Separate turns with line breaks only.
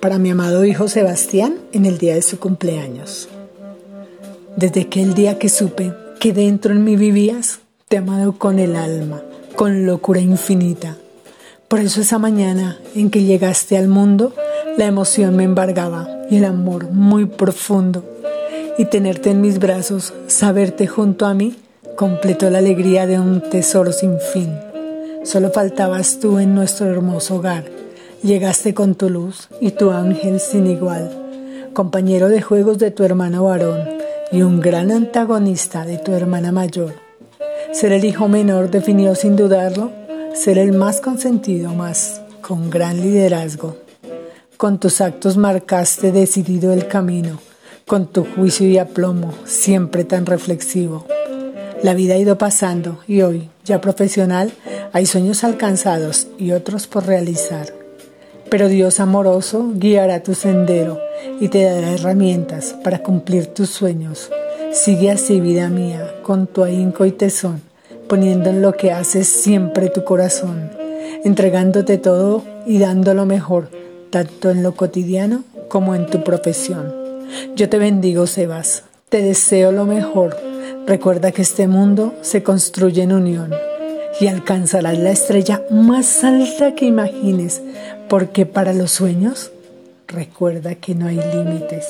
Para mi amado hijo Sebastián en el día de su cumpleaños. Desde aquel día que supe que dentro en mí vivías, te he amado con el alma, con locura infinita. Por eso esa mañana en que llegaste al mundo, la emoción me embargaba y el amor muy profundo. Y tenerte en mis brazos, saberte junto a mí, completó la alegría de un tesoro sin fin. Solo faltabas tú en nuestro hermoso hogar. Llegaste con tu luz y tu ángel sin igual, compañero de juegos de tu hermano varón y un gran antagonista de tu hermana mayor. Ser el hijo menor definió sin dudarlo ser el más consentido, más con gran liderazgo. Con tus actos marcaste decidido el camino, con tu juicio y aplomo, siempre tan reflexivo. La vida ha ido pasando y hoy, ya profesional, hay sueños alcanzados y otros por realizar. Pero Dios amoroso guiará tu sendero y te dará herramientas para cumplir tus sueños. Sigue así, vida mía, con tu ahínco y tesón, poniendo en lo que haces siempre tu corazón, entregándote todo y dando lo mejor tanto en lo cotidiano como en tu profesión. Yo te bendigo, Sebas, te deseo lo mejor. Recuerda que este mundo se construye en unión y alcanzarás la estrella más alta que imagines, porque para los sueños recuerda que no hay límites.